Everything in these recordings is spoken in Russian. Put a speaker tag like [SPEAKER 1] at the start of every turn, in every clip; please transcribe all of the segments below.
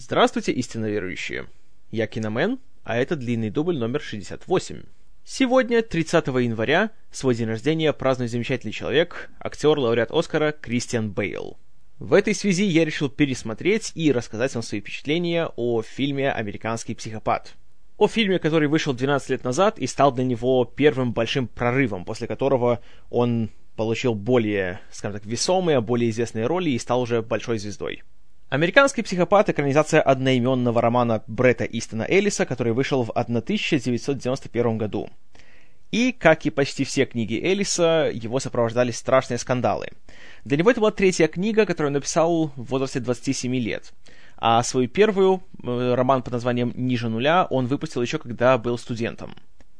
[SPEAKER 1] Здравствуйте, истинно верующие! Я Киномен, а это длинный дубль номер 68. Сегодня, 30 января, свой день рождения празднует замечательный человек, актер, лауреат Оскара Кристиан Бейл. В этой связи я решил пересмотреть и рассказать вам свои впечатления о фильме «Американский психопат». О фильме, который вышел 12 лет назад и стал для него первым большим прорывом, после которого он получил более, скажем так, весомые, более известные роли и стал уже большой звездой. Американский психопат — экранизация одноименного романа Бретта Истона Эллиса, который вышел в 1991 году. И, как и почти все книги Эллиса, его сопровождали страшные скандалы. Для него это была третья книга, которую он написал в возрасте 27 лет. А свою первую, э, роман под названием «Ниже нуля», он выпустил еще когда был студентом.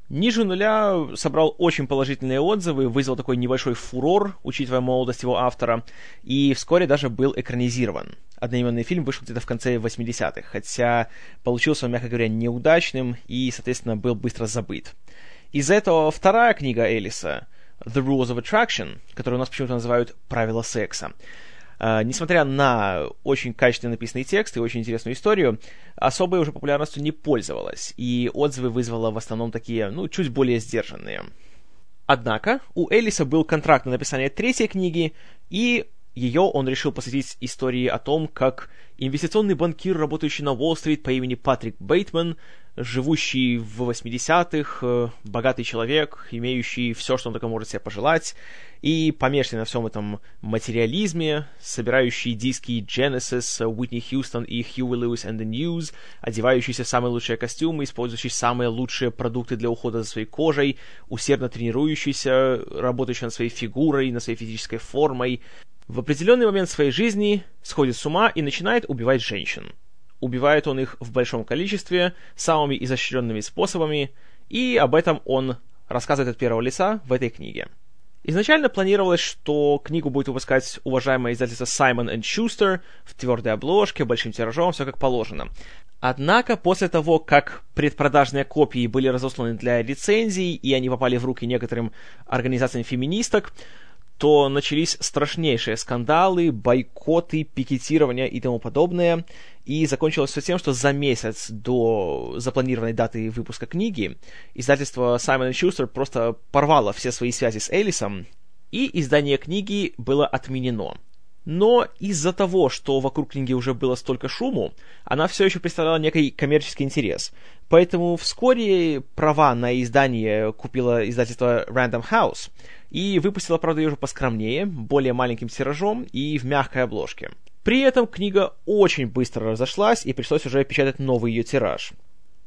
[SPEAKER 1] Ниже нуля собрал очень положительные отзывы, вызвал такой небольшой фурор, учитывая молодость его автора, и вскоре даже был экранизирован. Одноименный фильм вышел где-то в конце 80-х, хотя получился он, мягко говоря, неудачным и, соответственно, был быстро забыт. Из-за этого вторая книга Элиса, The Rules of Attraction, которую у нас почему-то называют «Правила секса», несмотря на очень качественно написанный текст и очень интересную историю, особой уже популярностью не пользовалась, и отзывы вызвала в основном такие, ну, чуть более сдержанные. Однако у Элиса был контракт на написание третьей книги, и ее он решил посвятить истории о том, как инвестиционный банкир, работающий на Уолл-стрит по имени Патрик Бейтман, живущий в 80-х, э, богатый человек, имеющий все, что он только может себе пожелать, и помешанный на всем этом материализме, собирающий диски Genesis, Уитни Хьюстон и Huey Lewis and the News, одевающийся в самые лучшие костюмы, использующий самые лучшие продукты для ухода за своей кожей, усердно тренирующийся, работающий над своей фигурой, над своей физической формой, в определенный момент своей жизни сходит с ума и начинает убивать женщин. Убивает он их в большом количестве, самыми изощренными способами, и об этом он рассказывает от первого лица в этой книге. Изначально планировалось, что книгу будет выпускать уважаемое издательство Simon Schuster в твердой обложке, большим тиражом, все как положено. Однако, после того, как предпродажные копии были разосланы для рецензий, и они попали в руки некоторым организациям феминисток, то начались страшнейшие скандалы, бойкоты, пикетирования и тому подобное. И закончилось все тем, что за месяц до запланированной даты выпуска книги издательство Simon Schuster просто порвало все свои связи с Элисом, и издание книги было отменено. Но из-за того, что вокруг книги уже было столько шуму, она все еще представляла некий коммерческий интерес. Поэтому вскоре права на издание купило издательство Random House — и выпустила, правда, ее уже поскромнее, более маленьким тиражом и в мягкой обложке. При этом книга очень быстро разошлась, и пришлось уже печатать новый ее тираж.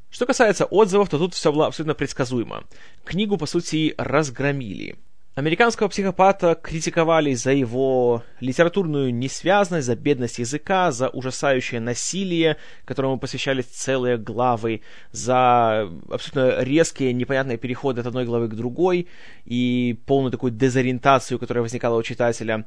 [SPEAKER 1] Что касается отзывов, то тут все было абсолютно предсказуемо. Книгу, по сути, разгромили. Американского психопата критиковали за его литературную несвязность, за бедность языка, за ужасающее насилие, которому посвящались целые главы, за абсолютно резкие, непонятные переходы от одной главы к другой и полную такую дезориентацию, которая возникала у читателя.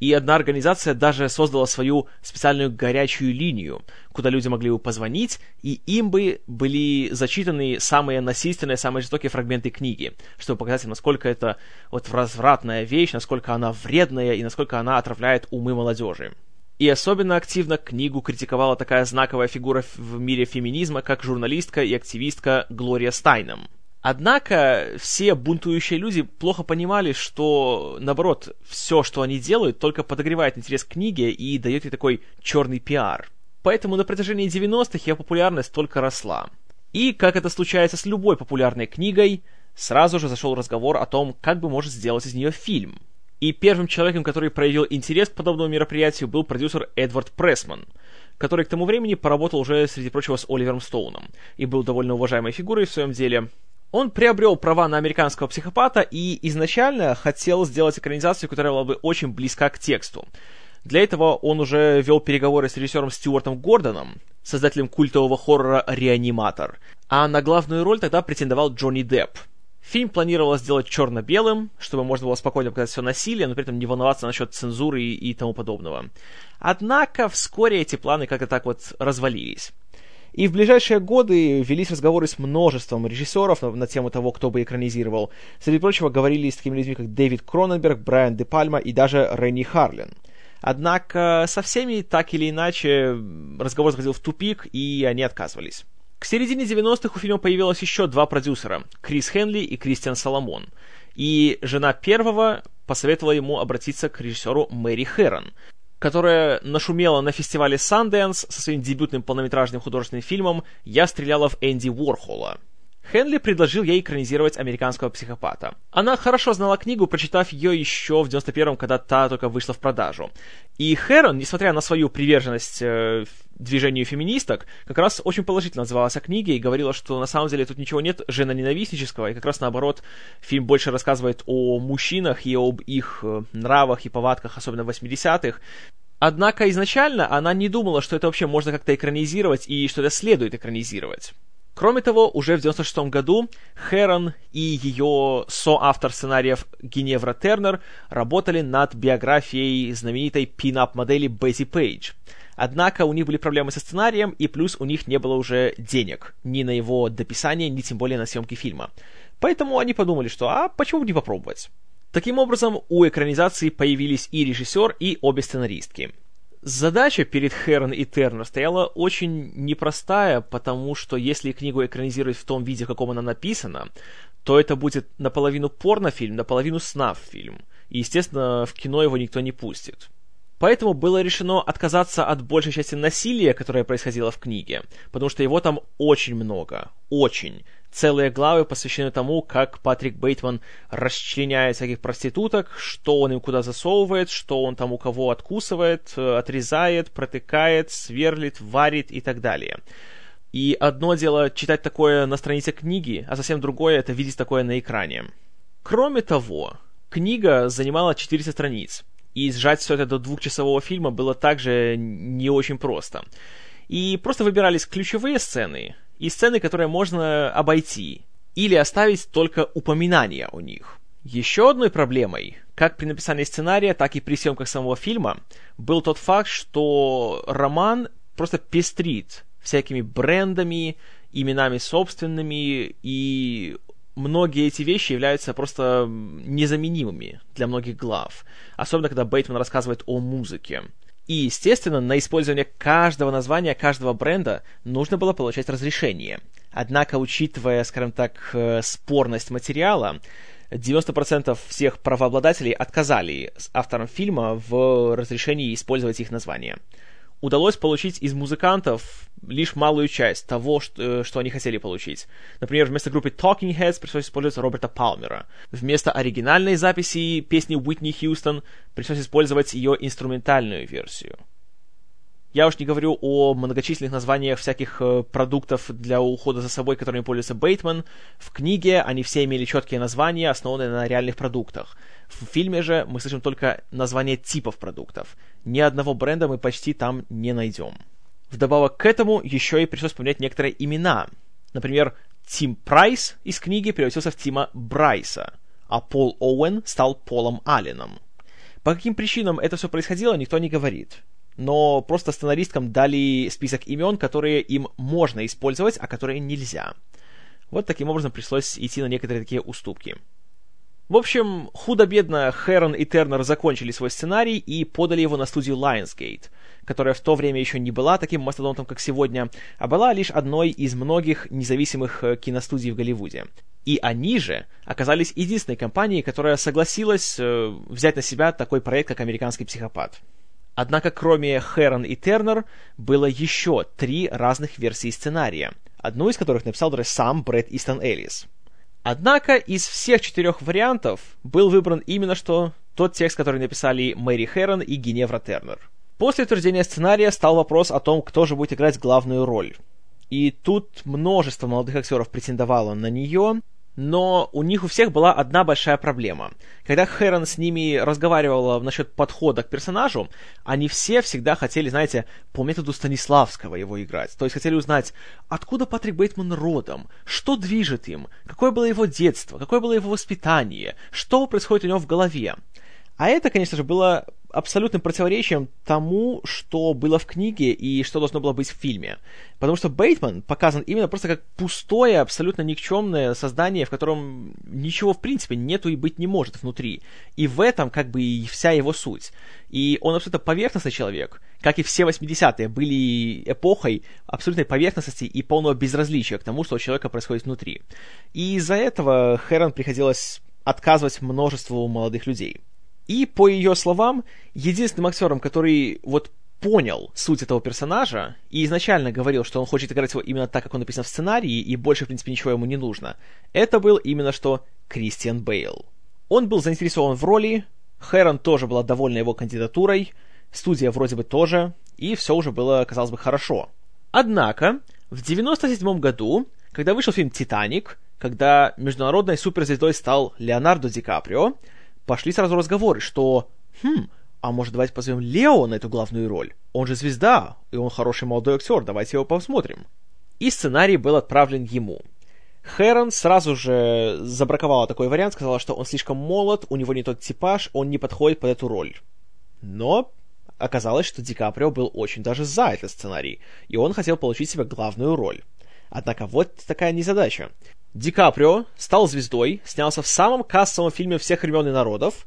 [SPEAKER 1] И одна организация даже создала свою специальную горячую линию, куда люди могли бы позвонить, и им бы были зачитаны самые насильственные, самые жестокие фрагменты книги, чтобы показать им, насколько это вот развратная вещь, насколько она вредная и насколько она отравляет умы молодежи. И особенно активно книгу критиковала такая знаковая фигура в мире феминизма, как журналистка и активистка Глория Стайном – Однако все бунтующие люди плохо понимали, что, наоборот, все, что они делают, только подогревает интерес к книге и дает ей такой черный пиар. Поэтому на протяжении 90-х ее популярность только росла. И, как это случается с любой популярной книгой, сразу же зашел разговор о том, как бы может сделать из нее фильм. И первым человеком, который проявил интерес к подобному мероприятию, был продюсер Эдвард Прессман, который к тому времени поработал уже, среди прочего, с Оливером Стоуном и был довольно уважаемой фигурой в своем деле, он приобрел права на американского психопата и изначально хотел сделать экранизацию, которая была бы очень близка к тексту. Для этого он уже вел переговоры с режиссером Стюартом Гордоном, создателем культового хоррора «Реаниматор», а на главную роль тогда претендовал Джонни Депп. Фильм планировалось сделать черно-белым, чтобы можно было спокойно показать все насилие, но при этом не волноваться насчет цензуры и, и тому подобного. Однако вскоре эти планы как-то так вот развалились. И в ближайшие годы велись разговоры с множеством режиссеров на, на тему того, кто бы экранизировал. Среди прочего, говорили с такими людьми, как Дэвид Кроненберг, Брайан Де Пальма и даже Ренни Харлин. Однако со всеми так или иначе разговор заходил в тупик, и они отказывались. К середине 90-х у фильма появилось еще два продюсера — Крис Хенли и Кристиан Соломон. И жена первого посоветовала ему обратиться к режиссеру Мэри Хэрон, которая нашумела на фестивале Sundance со своим дебютным полнометражным художественным фильмом «Я стреляла в Энди Уорхола». Хенли предложил ей экранизировать американского психопата. Она хорошо знала книгу, прочитав ее еще в 91-м, когда та только вышла в продажу. И Хэрон, несмотря на свою приверженность э, движению феминисток, как раз очень положительно отзывалась о книге и говорила, что на самом деле тут ничего нет женоненавистнического, и как раз наоборот, фильм больше рассказывает о мужчинах и об их э, нравах и повадках, особенно в 80-х, Однако изначально она не думала, что это вообще можно как-то экранизировать и что это следует экранизировать. Кроме того, уже в 96 году Хэрон и ее соавтор сценариев Геневра Тернер работали над биографией знаменитой пин-ап-модели Бетти Пейдж. Однако у них были проблемы со сценарием, и плюс у них не было уже денег ни на его дописание, ни тем более на съемки фильма. Поэтому они подумали, что а почему бы не попробовать? Таким образом, у экранизации появились и режиссер, и обе сценаристки – Задача перед Хэрон и Тернер стояла очень непростая, потому что если книгу экранизировать в том виде, в каком она написана, то это будет наполовину порнофильм, наполовину снав-фильм. И, естественно, в кино его никто не пустит. Поэтому было решено отказаться от большей части насилия, которое происходило в книге, потому что его там очень много, очень. Целые главы посвящены тому, как Патрик Бейтман расчленяет всяких проституток, что он им куда засовывает, что он там у кого откусывает, э, отрезает, протыкает, сверлит, варит и так далее. И одно дело читать такое на странице книги, а совсем другое это видеть такое на экране. Кроме того, книга занимала 400 страниц, и сжать все это до двухчасового фильма было также не очень просто. И просто выбирались ключевые сцены, и сцены, которые можно обойти, или оставить только упоминания о них. Еще одной проблемой, как при написании сценария, так и при съемках самого фильма, был тот факт, что роман просто пестрит всякими брендами, именами собственными, и многие эти вещи являются просто незаменимыми для многих глав. Особенно, когда Бейтман рассказывает о музыке. И, естественно, на использование каждого названия, каждого бренда нужно было получать разрешение. Однако, учитывая, скажем так, э, спорность материала, 90% всех правообладателей отказали авторам фильма в разрешении использовать их название удалось получить из музыкантов лишь малую часть того, что, э, что они хотели получить. Например, вместо группы Talking Heads пришлось использовать Роберта Палмера. Вместо оригинальной записи песни Уитни Хьюстон пришлось использовать ее инструментальную версию. Я уж не говорю о многочисленных названиях всяких э, продуктов для ухода за собой, которыми пользуется Бейтман. В книге они все имели четкие названия, основанные на реальных продуктах. В фильме же мы слышим только названия типов продуктов. Ни одного бренда мы почти там не найдем. Вдобавок к этому еще и пришлось поменять некоторые имена. Например, Тим Прайс из книги превратился в Тима Брайса, а Пол Оуэн стал Полом Алленом. По каким причинам это все происходило, никто не говорит но просто сценаристкам дали список имен, которые им можно использовать, а которые нельзя. Вот таким образом пришлось идти на некоторые такие уступки. В общем, худо-бедно Хэрон и Тернер закончили свой сценарий и подали его на студию Lionsgate, которая в то время еще не была таким мастодонтом, как сегодня, а была лишь одной из многих независимых э, киностудий в Голливуде. И они же оказались единственной компанией, которая согласилась э, взять на себя такой проект, как «Американский психопат». Однако кроме Хэрон и Тернер было еще три разных версии сценария, одну из которых написал даже сам Брэд Истон Эллис. Однако из всех четырех вариантов был выбран именно что тот текст, который написали Мэри Хэрон и Геневра Тернер. После утверждения сценария стал вопрос о том, кто же будет играть главную роль. И тут множество молодых актеров претендовало на нее, но у них у всех была одна большая проблема. Когда Хэрон с ними разговаривала насчет подхода к персонажу, они все всегда хотели, знаете, по методу Станиславского его играть. То есть хотели узнать, откуда Патрик Бейтман родом, что движет им, какое было его детство, какое было его воспитание, что происходит у него в голове. А это, конечно же, было абсолютным противоречием тому, что было в книге и что должно было быть в фильме. Потому что Бейтман показан именно просто как пустое, абсолютно никчемное создание, в котором ничего в принципе нету и быть не может внутри. И в этом как бы и вся его суть. И он абсолютно поверхностный человек, как и все 80-е были эпохой абсолютной поверхностности и полного безразличия к тому, что у человека происходит внутри. И из-за этого Хэрон приходилось отказывать множеству молодых людей. И, по ее словам, единственным актером, который вот понял суть этого персонажа и изначально говорил, что он хочет играть его именно так, как он написан в сценарии, и больше, в принципе, ничего ему не нужно, это был именно что Кристиан Бейл. Он был заинтересован в роли, Хэрон тоже была довольна его кандидатурой, студия вроде бы тоже, и все уже было, казалось бы, хорошо. Однако, в 97 году, когда вышел фильм «Титаник», когда международной суперзвездой стал Леонардо Ди Каприо, пошли сразу разговоры, что «Хм, а может давайте позовем Лео на эту главную роль? Он же звезда, и он хороший молодой актер, давайте его посмотрим». И сценарий был отправлен ему. Хэрон сразу же забраковала такой вариант, сказала, что он слишком молод, у него не тот типаж, он не подходит под эту роль. Но оказалось, что Ди Каприо был очень даже за этот сценарий, и он хотел получить себе главную роль. Однако вот такая незадача. Ди Каприо стал звездой, снялся в самом кассовом фильме всех времен и народов,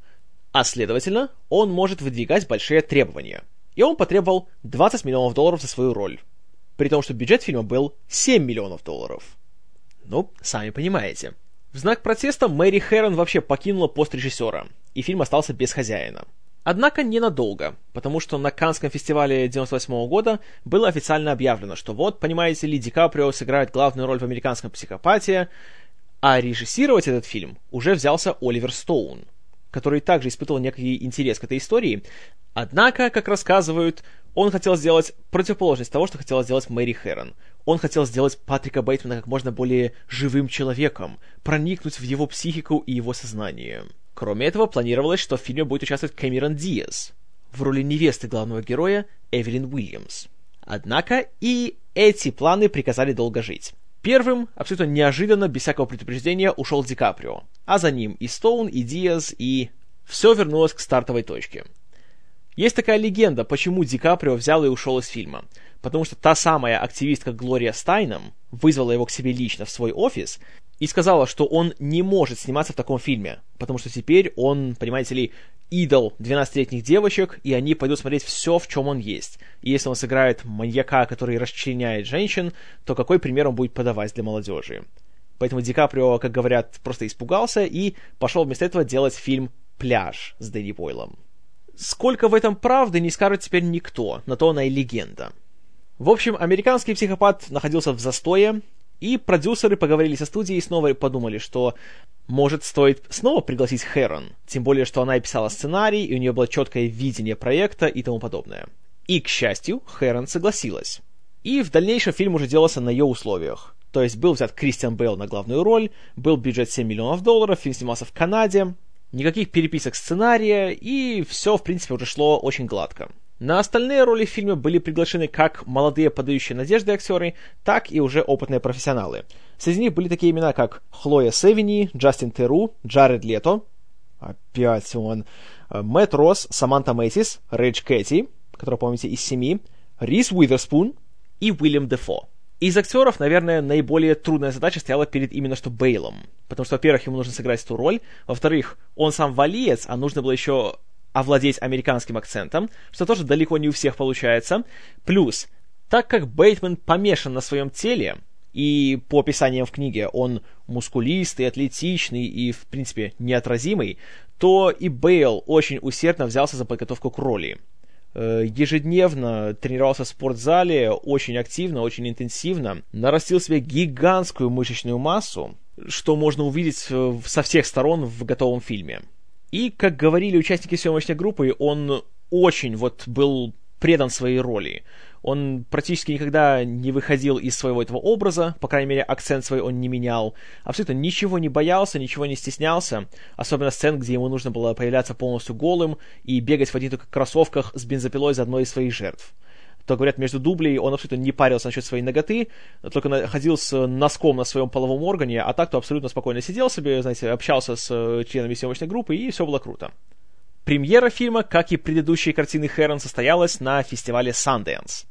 [SPEAKER 1] а следовательно, он может выдвигать большие требования. И он потребовал 20 миллионов долларов за свою роль. При том, что бюджет фильма был 7 миллионов долларов. Ну, сами понимаете. В знак протеста Мэри Хэрон вообще покинула пост режиссера, и фильм остался без хозяина. Однако ненадолго, потому что на Канском фестивале 98 года было официально объявлено, что вот, понимаете ли, Ди Каприо сыграет главную роль в американском психопате, а режиссировать этот фильм уже взялся Оливер Стоун, который также испытывал некий интерес к этой истории. Однако, как рассказывают, он хотел сделать противоположность того, что хотела сделать Мэри Хэрон. Он хотел сделать Патрика Бейтмана как можно более живым человеком, проникнуть в его психику и его сознание. Кроме этого, планировалось, что в фильме будет участвовать Кэмерон Диас в роли невесты главного героя Эвелин Уильямс. Однако и эти планы приказали долго жить. Первым, абсолютно неожиданно, без всякого предупреждения, ушел Ди Каприо, а за ним и Стоун, и Диас, и... Все вернулось к стартовой точке. Есть такая легенда, почему Ди Каприо взял и ушел из фильма. Потому что та самая активистка Глория Стайном вызвала его к себе лично в свой офис и сказала, что он не может сниматься в таком фильме, потому что теперь он, понимаете ли, идол 12-летних девочек, и они пойдут смотреть все, в чем он есть. И если он сыграет маньяка, который расчленяет женщин, то какой пример он будет подавать для молодежи? Поэтому Ди Каприо, как говорят, просто испугался и пошел вместо этого делать фильм «Пляж» с Дэнни Бойлом. Сколько в этом правды, не скажет теперь никто, на то она и легенда. В общем, американский психопат находился в застое, и продюсеры поговорили со студией и снова подумали, что может стоит снова пригласить Хэрон, тем более, что она и писала сценарий, и у нее было четкое видение проекта и тому подобное. И, к счастью, Хэрон согласилась. И в дальнейшем фильм уже делался на ее условиях. То есть был взят Кристиан Бейл на главную роль, был бюджет 7 миллионов долларов, фильм снимался в Канаде, никаких переписок сценария, и все, в принципе, уже шло очень гладко. На остальные роли в фильме были приглашены как молодые подающие надежды актеры, так и уже опытные профессионалы. Среди них были такие имена, как Хлоя Севини, Джастин Теру, Джаред Лето, опять он, э, Мэтт Росс, Саманта Мэйтис, Рэйдж Кэти, которого помните из «Семи», Рис Уиверспун и Уильям Дефо. Из актеров, наверное, наиболее трудная задача стояла перед именно что Бейлом. Потому что, во-первых, ему нужно сыграть эту роль. Во-вторых, он сам валиец, а нужно было еще овладеть американским акцентом, что тоже далеко не у всех получается. Плюс, так как Бейтман помешан на своем теле, и по описаниям в книге он мускулистый, атлетичный и, в принципе, неотразимый, то и Бейл очень усердно взялся за подготовку к роли. Э, ежедневно тренировался в спортзале, очень активно, очень интенсивно, нарастил себе гигантскую мышечную массу, что можно увидеть э, со всех сторон в готовом фильме. И, как говорили участники съемочной группы, он очень вот был предан своей роли. Он практически никогда не выходил из своего этого образа, по крайней мере, акцент свой он не менял. Абсолютно ничего не боялся, ничего не стеснялся. Особенно сцен, где ему нужно было появляться полностью голым и бегать в одних только кроссовках с бензопилой за одной из своих жертв то, говорят, между дублей он абсолютно не парился насчет своей ноготы, только находил с носком на своем половом органе, а так-то абсолютно спокойно сидел себе, знаете, общался с э, членами съемочной группы, и все было круто. Премьера фильма, как и предыдущие картины Хэрон, состоялась на фестивале Sundance.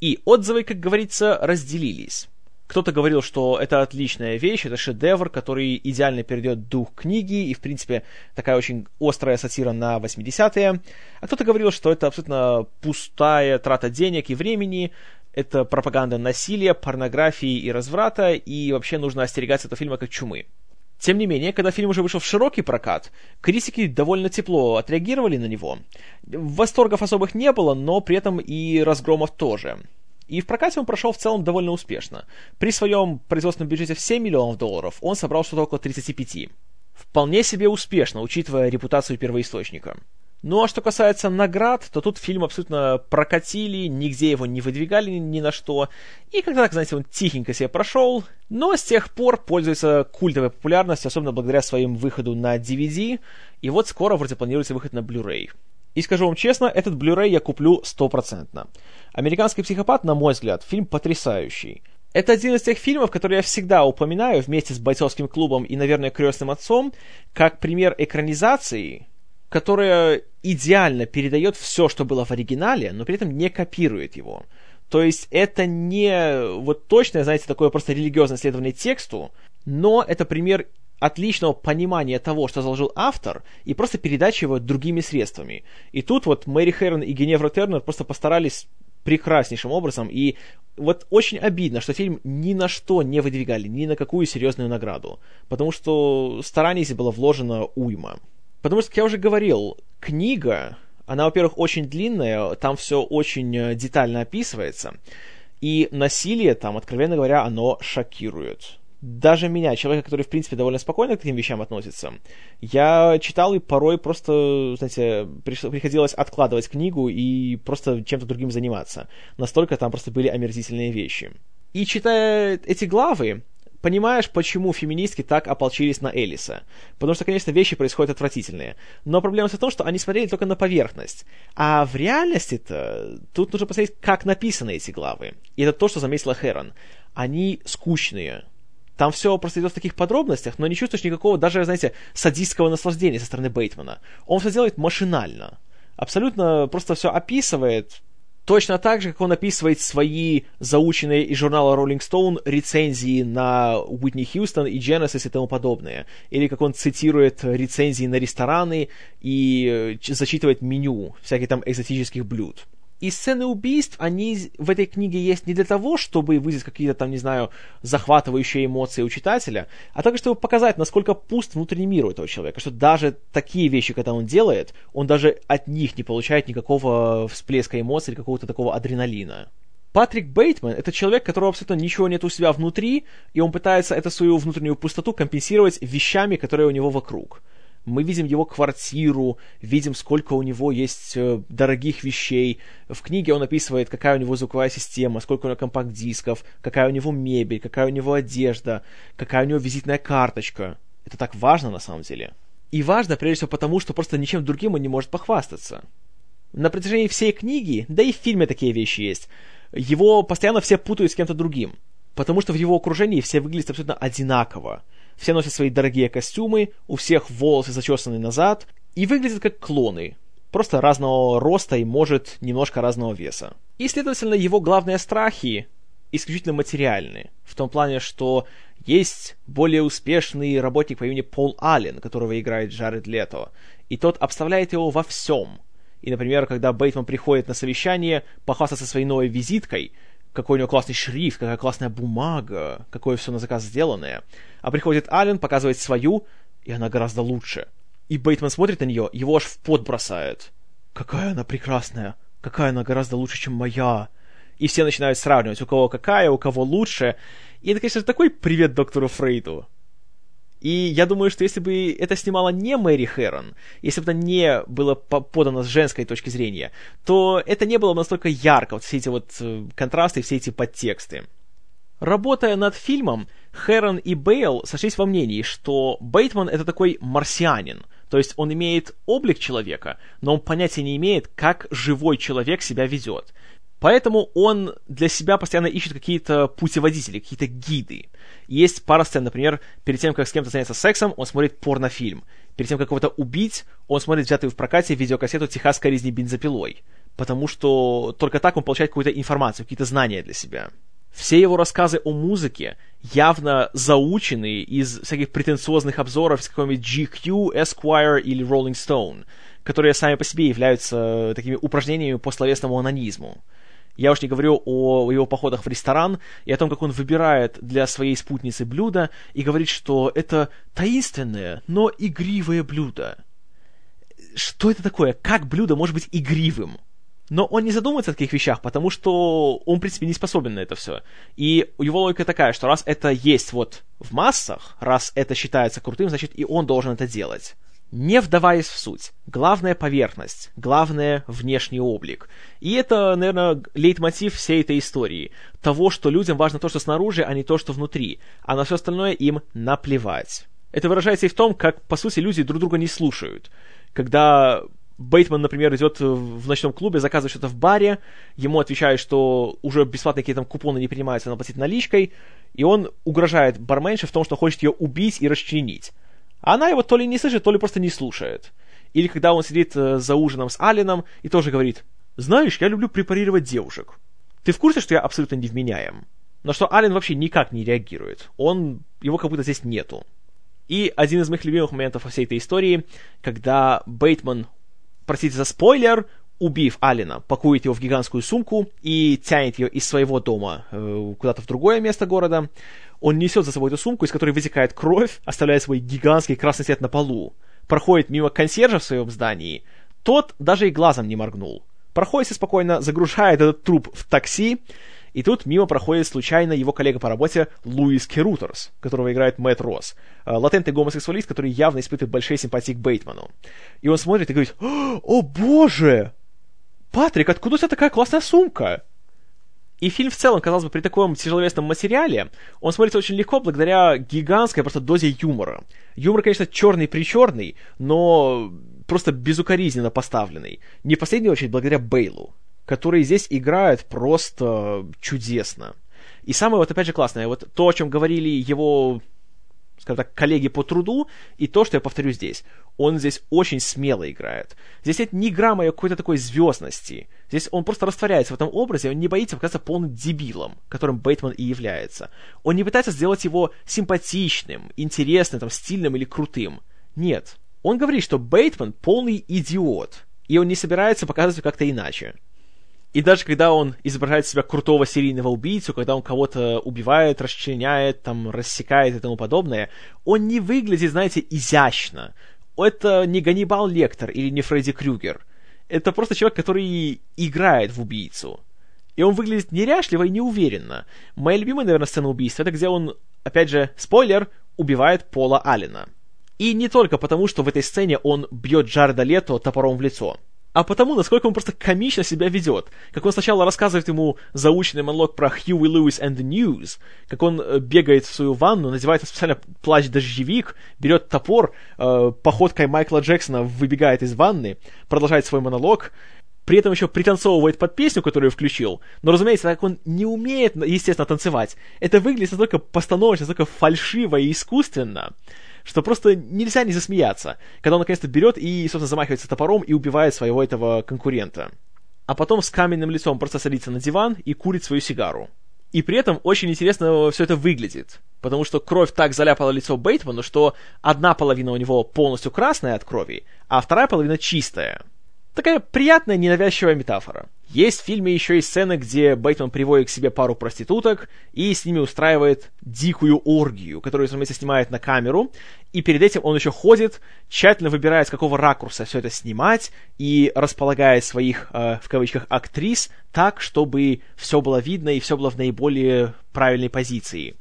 [SPEAKER 1] И отзывы, как говорится, разделились. Кто-то говорил, что это отличная вещь, это шедевр, который идеально передает дух книги и, в принципе, такая очень острая сатира на 80-е. А кто-то говорил, что это абсолютно пустая трата денег и времени, это пропаганда насилия, порнографии и разврата, и вообще нужно остерегаться этого фильма как чумы. Тем не менее, когда фильм уже вышел в широкий прокат, критики довольно тепло отреагировали на него. Восторгов особых не было, но при этом и разгромов тоже. И в прокате он прошел в целом довольно успешно. При своем производственном бюджете в 7 миллионов долларов он собрал что-то около 35. Вполне себе успешно, учитывая репутацию первоисточника. Ну а что касается наград, то тут фильм абсолютно прокатили, нигде его не выдвигали ни на что. И когда так, знаете, он тихенько себе прошел, но с тех пор пользуется культовой популярностью, особенно благодаря своим выходу на DVD. И вот скоро вроде планируется выход на Blu-ray. И скажу вам честно, этот Blu-ray я куплю стопроцентно. «Американский психопат», на мой взгляд, фильм потрясающий. Это один из тех фильмов, которые я всегда упоминаю вместе с «Бойцовским клубом» и, наверное, «Крестным отцом», как пример экранизации, которая идеально передает все, что было в оригинале, но при этом не копирует его. То есть это не вот точное, знаете, такое просто религиозное следование тексту, но это пример отличного понимания того, что заложил автор, и просто передачи его другими средствами. И тут вот Мэри Хэрон и Геневра Тернер просто постарались прекраснейшим образом, и вот очень обидно, что фильм ни на что не выдвигали, ни на какую серьезную награду, потому что стараний здесь было вложено уйма. Потому что, как я уже говорил, книга, она, во-первых, очень длинная, там все очень э, детально описывается, и насилие там, откровенно говоря, оно шокирует даже меня, человека, который, в принципе, довольно спокойно к таким вещам относится, я читал и порой просто, знаете, приходилось откладывать книгу и просто чем-то другим заниматься. Настолько там просто были омерзительные вещи. И читая эти главы, понимаешь, почему феминистки так ополчились на Элиса. Потому что, конечно, вещи происходят отвратительные. Но проблема в том, что они смотрели только на поверхность. А в реальности-то тут нужно посмотреть, как написаны эти главы. И это то, что заметила Хэрон. Они скучные там все просто идет в таких подробностях, но не чувствуешь никакого даже, знаете, садистского наслаждения со стороны Бейтмана. Он все делает машинально. Абсолютно просто все описывает, Точно так же, как он описывает свои заученные из журнала Rolling Stone рецензии на Уитни Хьюстон и Genesis и тому подобное. Или как он цитирует рецензии на рестораны и э, зачитывает меню всяких там экзотических блюд. И сцены убийств, они в этой книге есть не для того, чтобы вызвать какие-то там, не знаю, захватывающие эмоции у читателя, а только чтобы показать, насколько пуст внутренний мир у этого человека, что даже такие вещи, когда он делает, он даже от них не получает никакого всплеска эмоций или какого-то такого адреналина. Патрик Бейтман — это человек, которого абсолютно ничего нет у себя внутри, и он пытается эту свою внутреннюю пустоту компенсировать вещами, которые у него вокруг — мы видим его квартиру, видим, сколько у него есть э, дорогих вещей. В книге он описывает, какая у него звуковая система, сколько у него компакт-дисков, какая у него мебель, какая у него одежда, какая у него визитная карточка. Это так важно на самом деле. И важно, прежде всего, потому, что просто ничем другим он не может похвастаться. На протяжении всей книги, да и в фильме такие вещи есть, его постоянно все путают с кем-то другим. Потому что в его окружении все выглядят абсолютно одинаково все носят свои дорогие костюмы, у всех волосы зачесаны назад, и выглядят как клоны, просто разного роста и, может, немножко разного веса. И, следовательно, его главные страхи исключительно материальны, в том плане, что есть более успешный работник по имени Пол Аллен, которого играет Джаред Лето, и тот обставляет его во всем. И, например, когда Бейтман приходит на совещание похвастаться своей новой визиткой, какой у него классный шрифт, какая классная бумага, какое все на заказ сделанное. А приходит Аллен, показывает свою, и она гораздо лучше. И Бейтман смотрит на нее, его аж в пот бросает. Какая она прекрасная, какая она гораздо лучше, чем моя. И все начинают сравнивать, у кого какая, у кого лучше. И это, конечно, такой привет доктору Фрейду. И я думаю, что если бы это снимала не Мэри Хэрон, если бы это не было подано с женской точки зрения, то это не было бы настолько ярко, вот все эти вот э, контрасты, все эти подтексты. Работая над фильмом, Хэрон и Бейл сошлись во мнении, что Бейтман это такой марсианин, то есть он имеет облик человека, но он понятия не имеет, как живой человек себя ведет. Поэтому он для себя постоянно ищет какие-то путеводители, какие-то гиды. Есть пара сцен, например, перед тем, как с кем-то заняться сексом, он смотрит порнофильм. Перед тем, как кого-то убить, он смотрит взятую в прокате видеокассету «Техасской резни бензопилой». Потому что только так он получает какую-то информацию, какие-то знания для себя. Все его рассказы о музыке явно заучены из всяких претенциозных обзоров с какой-нибудь GQ, Esquire или Rolling Stone, которые сами по себе являются такими упражнениями по словесному анонизму. Я уж не говорю о его походах в ресторан и о том, как он выбирает для своей спутницы блюдо и говорит, что это таинственное, но игривое блюдо. Что это такое? Как блюдо может быть игривым? Но он не задумывается о таких вещах, потому что он, в принципе, не способен на это все. И его логика такая, что раз это есть вот в массах, раз это считается крутым, значит и он должен это делать. Не вдаваясь в суть. Главная поверхность, главное внешний облик. И это, наверное, лейтмотив всей этой истории. Того, что людям важно то, что снаружи, а не то, что внутри. А на все остальное им наплевать. Это выражается и в том, как, по сути, люди друг друга не слушают. Когда Бейтман, например, идет в ночном клубе, заказывает что-то в баре, ему отвечают, что уже бесплатные какие-то купоны не принимаются, надо платить наличкой, и он угрожает барменше в том, что хочет ее убить и расчленить. Она его то ли не слышит, то ли просто не слушает. Или когда он сидит э, за ужином с Алином и тоже говорит, «Знаешь, я люблю препарировать девушек. Ты в курсе, что я абсолютно невменяем?» На что Ален вообще никак не реагирует. Он, его как будто здесь нету. И один из моих любимых моментов во всей этой истории, когда Бейтман простите за спойлер, убив Алина, пакует его в гигантскую сумку и тянет ее из своего дома э, куда-то в другое место города. Он несет за собой эту сумку, из которой вытекает кровь, оставляя свой гигантский красный след на полу. Проходит мимо консьержа в своем здании. Тот даже и глазом не моргнул. Проходит и спокойно загружает этот труп в такси, и тут мимо проходит случайно его коллега по работе Луис Керутерс, которого играет Мэтт Росс, э, латентный гомосексуалист, который явно испытывает большие симпатии к Бейтману. И он смотрит и говорит, «О боже! Патрик, откуда у тебя такая классная сумка?» И фильм в целом, казалось бы, при таком тяжеловесном материале, он смотрится очень легко благодаря гигантской просто дозе юмора. Юмор, конечно, черный-причерный, но просто безукоризненно поставленный. Не в последнюю очередь благодаря Бейлу который здесь играет просто чудесно. И самое вот опять же классное, вот то, о чем говорили его, скажем так, коллеги по труду, и то, что я повторю здесь. Он здесь очень смело играет. Здесь нет ни грамма какой-то такой звездности. Здесь он просто растворяется в этом образе, он не боится показаться полным дебилом, которым Бейтман и является. Он не пытается сделать его симпатичным, интересным, там, стильным или крутым. Нет. Он говорит, что Бейтман полный идиот, и он не собирается показывать как-то иначе. И даже когда он изображает себя крутого серийного убийцу, когда он кого-то убивает, расчленяет, там, рассекает и тому подобное, он не выглядит, знаете, изящно. Это не Ганнибал Лектор или не Фредди Крюгер. Это просто человек, который играет в убийцу. И он выглядит неряшливо и неуверенно. Моя любимая, наверное, сцена убийства, это где он, опять же, спойлер, убивает Пола Аллена. И не только потому, что в этой сцене он бьет Джареда Лето топором в лицо а потому, насколько он просто комично себя ведет. Как он сначала рассказывает ему заученный монолог про Хьюи Льюис and the News, как он э, бегает в свою ванну, надевает специально плащ-дождевик, берет топор, э, походкой Майкла Джексона выбегает из ванны, продолжает свой монолог, при этом еще пританцовывает под песню, которую включил. Но, разумеется, так он не умеет, естественно, танцевать. Это выглядит настолько постановочно, настолько фальшиво и искусственно что просто нельзя не засмеяться, когда он наконец-то берет и, собственно, замахивается топором и убивает своего этого конкурента. А потом с каменным лицом просто садится на диван и курит свою сигару. И при этом очень интересно все это выглядит, потому что кровь так заляпала лицо Бейтману, что одна половина у него полностью красная от крови, а вторая половина чистая. Такая приятная, ненавязчивая метафора. Есть в фильме еще и сцены, где Бейтман приводит к себе пару проституток и с ними устраивает дикую оргию, которую, разумеется, снимает на камеру. И перед этим он еще ходит, тщательно выбирает, с какого ракурса все это снимать и располагает своих, э, в кавычках, актрис так, чтобы все было видно и все было в наиболее правильной позиции.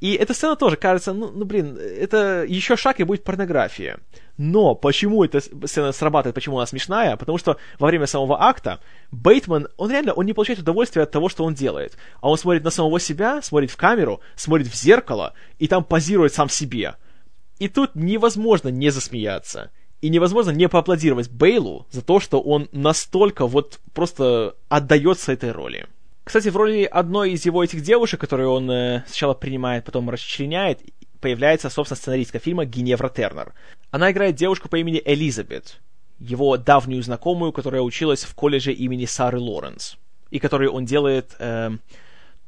[SPEAKER 1] И эта сцена тоже кажется, ну, ну блин, это еще шаг и будет порнография. Но почему эта сцена срабатывает, почему она смешная? Потому что во время самого акта Бейтман, он реально, он не получает удовольствия от того, что он делает. А он смотрит на самого себя, смотрит в камеру, смотрит в зеркало и там позирует сам себе. И тут невозможно не засмеяться. И невозможно не поаплодировать Бейлу за то, что он настолько вот просто отдается этой роли. Кстати, в роли одной из его этих девушек, которые он э, сначала принимает, потом расчленяет, появляется, собственно, сценаристка фильма Геневра Тернер. Она играет девушку по имени Элизабет, его давнюю знакомую, которая училась в колледже имени Сары Лоренс, и которой он делает э,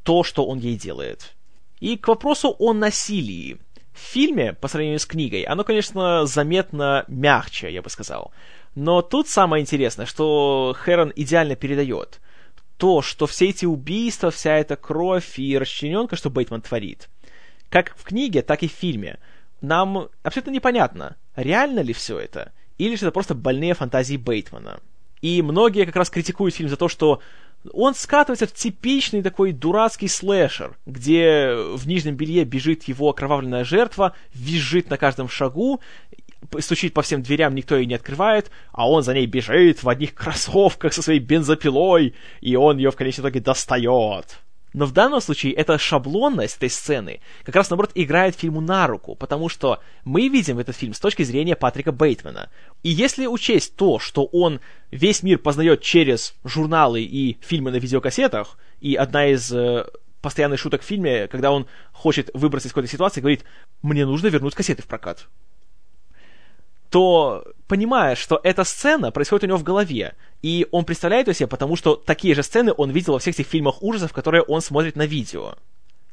[SPEAKER 1] то, что он ей делает. И к вопросу о насилии. В фильме, по сравнению с книгой, оно, конечно, заметно мягче, я бы сказал. Но тут самое интересное, что Хэрон идеально передает то, что все эти убийства, вся эта кровь и расчлененка, что Бейтман творит, как в книге, так и в фильме, нам абсолютно непонятно, реально ли все это, или же это просто больные фантазии Бейтмана. И многие как раз критикуют фильм за то, что он скатывается в типичный такой дурацкий слэшер, где в нижнем белье бежит его окровавленная жертва, визжит на каждом шагу, стучит по всем дверям, никто ее не открывает, а он за ней бежит в одних кроссовках со своей бензопилой, и он ее в конечном итоге достает. Но в данном случае эта шаблонность этой сцены как раз, наоборот, играет фильму на руку, потому что мы видим этот фильм с точки зрения Патрика Бейтмана. И если учесть то, что он весь мир познает через журналы и фильмы на видеокассетах, и одна из э, постоянных шуток в фильме, когда он хочет выбраться из какой-то ситуации, говорит, мне нужно вернуть кассеты в прокат то понимая, что эта сцена происходит у него в голове, и он представляет ее себе, потому что такие же сцены он видел во всех этих фильмах ужасов, которые он смотрит на видео.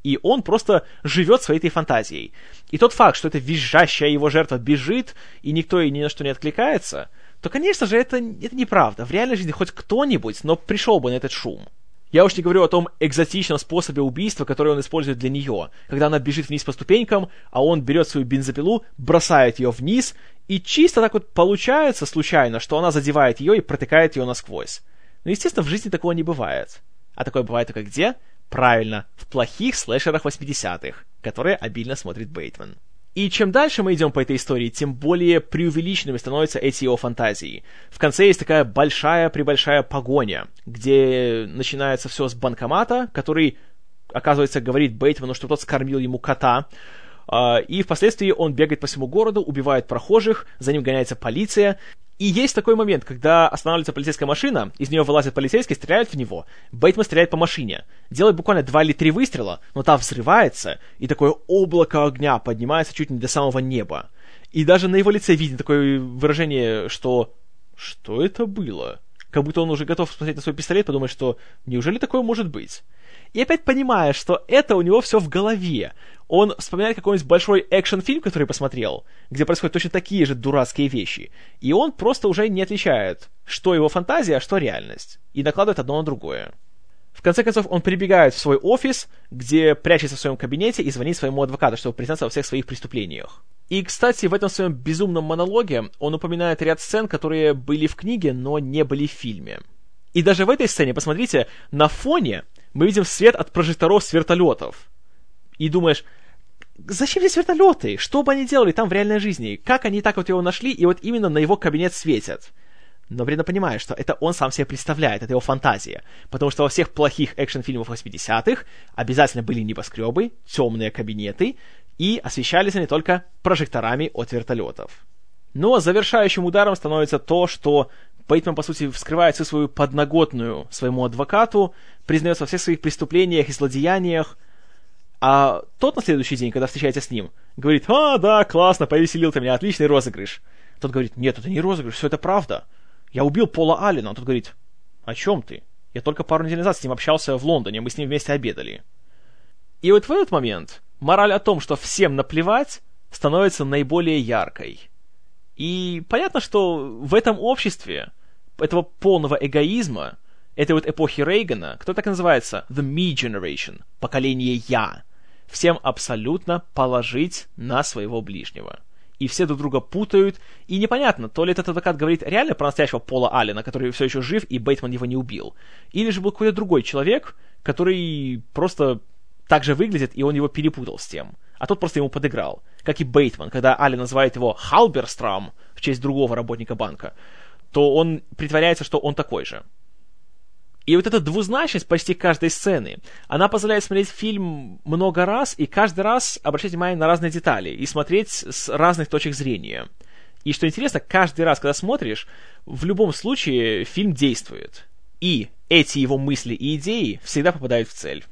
[SPEAKER 1] И он просто живет своей этой фантазией. И тот факт, что эта визжащая его жертва бежит, и никто ей ни на что не откликается, то, конечно же, это, это неправда. В реальной жизни хоть кто-нибудь, но пришел бы на этот шум. Я уж не говорю о том экзотичном способе убийства, который он использует для нее, когда она бежит вниз по ступенькам, а он берет свою бензопилу, бросает ее вниз, и чисто так вот получается случайно, что она задевает ее и протыкает ее насквозь. Но, естественно, в жизни такого не бывает. А такое бывает только где? Правильно, в плохих слэшерах 80-х, которые обильно смотрит Бейтман. И чем дальше мы идем по этой истории, тем более преувеличенными становятся эти его фантазии. В конце есть такая большая-пребольшая погоня, где начинается все с банкомата, который, оказывается, говорит Бейтману, что тот скормил ему кота, и впоследствии он бегает по всему городу, убивает прохожих, за ним гоняется полиция. И есть такой момент, когда останавливается полицейская машина, из нее вылазит полицейский, стреляет в него, Бейтман стреляет по машине, делает буквально два или три выстрела, но та взрывается, и такое облако огня поднимается чуть не до самого неба. И даже на его лице видно такое выражение, что «Что это было?» Как будто он уже готов смотреть на свой пистолет, подумать, что «Неужели такое может быть?» И опять понимая, что это у него все в голове. Он вспоминает какой-нибудь большой экшен-фильм, который посмотрел, где происходят точно такие же дурацкие вещи. И он просто уже не отличает, что его фантазия, а что реальность. И накладывает одно на другое. В конце концов, он прибегает в свой офис, где прячется в своем кабинете и звонит своему адвокату, чтобы признаться во всех своих преступлениях. И, кстати, в этом своем безумном монологе он упоминает ряд сцен, которые были в книге, но не были в фильме. И даже в этой сцене, посмотрите, на фоне мы видим свет от прожекторов с вертолетов. И думаешь, зачем здесь вертолеты? Что бы они делали там в реальной жизни? Как они так вот его нашли и вот именно на его кабинет светят? Но этом понимаешь, что это он сам себе представляет, это его фантазия. Потому что во всех плохих экшн-фильмах 80-х обязательно были небоскребы, темные кабинеты, и освещались они только прожекторами от вертолетов. Но завершающим ударом становится то, что Бейтман, по сути, вскрывает всю свою подноготную своему адвокату, признается во всех своих преступлениях и злодеяниях, а тот на следующий день, когда встречается с ним, говорит, «А, да, классно, повеселил ты меня, отличный розыгрыш». Тот говорит, «Нет, это не розыгрыш, все это правда. Я убил Пола Аллена». Тот говорит, «О чем ты? Я только пару недель назад с ним общался в Лондоне, мы с ним вместе обедали». И вот в этот момент мораль о том, что всем наплевать, становится наиболее яркой. И понятно, что в этом обществе этого полного эгоизма, этой вот эпохи Рейгана, кто так называется? The Me Generation, поколение Я. Всем абсолютно положить на своего ближнего. И все друг друга путают, и непонятно, то ли этот адвокат говорит реально про настоящего Пола Аллена, который все еще жив, и Бейтман его не убил, или же был какой-то другой человек, который просто так же выглядит, и он его перепутал с тем. А тот просто ему подыграл. Как и Бейтман, когда Аллен называет его Халберстрам в честь другого работника банка то он притворяется, что он такой же. И вот эта двузначность почти каждой сцены, она позволяет смотреть фильм много раз и каждый раз обращать внимание на разные детали и смотреть с разных точек зрения. И что интересно, каждый раз, когда смотришь, в любом случае фильм действует. И эти его мысли и идеи всегда попадают в цель.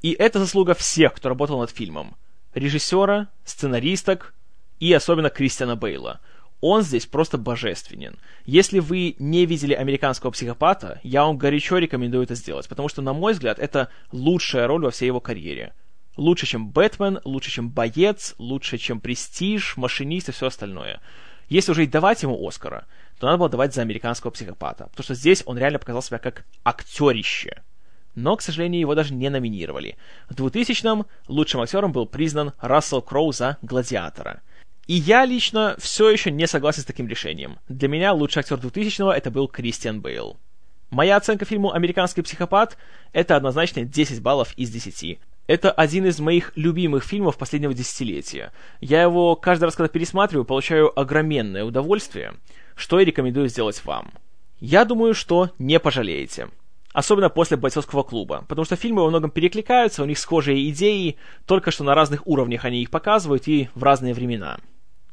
[SPEAKER 1] И это заслуга всех, кто работал над фильмом. Режиссера, сценаристок и особенно Кристиана Бейла. Он здесь просто божественен. Если вы не видели «Американского психопата», я вам горячо рекомендую это сделать, потому что, на мой взгляд, это лучшая роль во всей его карьере. Лучше, чем «Бэтмен», лучше, чем «Боец», лучше, чем «Престиж», «Машинист» и все остальное. Если уже и давать ему Оскара, то надо было давать за «Американского психопата», потому что здесь он реально показал себя как актерище. Но, к сожалению, его даже не номинировали. В 2000-м лучшим актером был признан Рассел Кроу за «Гладиатора». И я лично все еще не согласен с таким решением. Для меня лучший актер 2000-го это был Кристиан Бейл. Моя оценка фильму «Американский психопат» — это однозначно 10 баллов из 10. Это один из моих любимых фильмов последнего десятилетия. Я его каждый раз, когда пересматриваю, получаю огроменное удовольствие, что и рекомендую сделать вам. Я думаю, что не пожалеете. Особенно после бойцовского клуба, потому что фильмы во многом перекликаются, у них схожие идеи, только что на разных уровнях они их показывают и в разные времена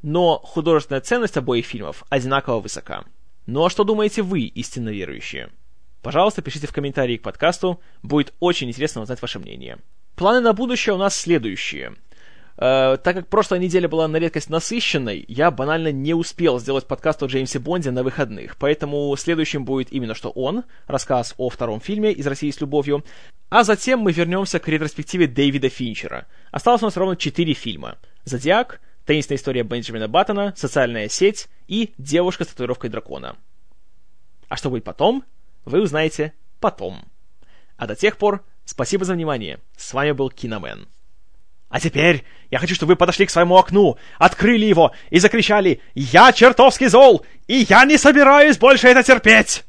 [SPEAKER 1] но художественная ценность обоих фильмов одинаково высока. Ну а что думаете вы, истинно верующие? Пожалуйста, пишите в комментарии к подкасту, будет очень интересно узнать ваше мнение. Планы на будущее у нас следующие. Э, так как прошлая неделя была на редкость насыщенной, я банально не успел сделать подкаст о Джеймсе Бонде на выходных, поэтому следующим будет именно что он, рассказ о втором фильме «Из России с любовью», а затем мы вернемся к ретроспективе Дэвида Финчера. Осталось у нас ровно четыре фильма. «Зодиак», Таинственная история Бенджамина Баттона, Социальная сеть и Девушка с татуировкой дракона. А что будет потом, вы узнаете потом. А до тех пор, спасибо за внимание. С вами был Киномен. А теперь я хочу, чтобы вы подошли к своему окну, открыли его и закричали «Я чертовски зол, и я не собираюсь больше это терпеть!»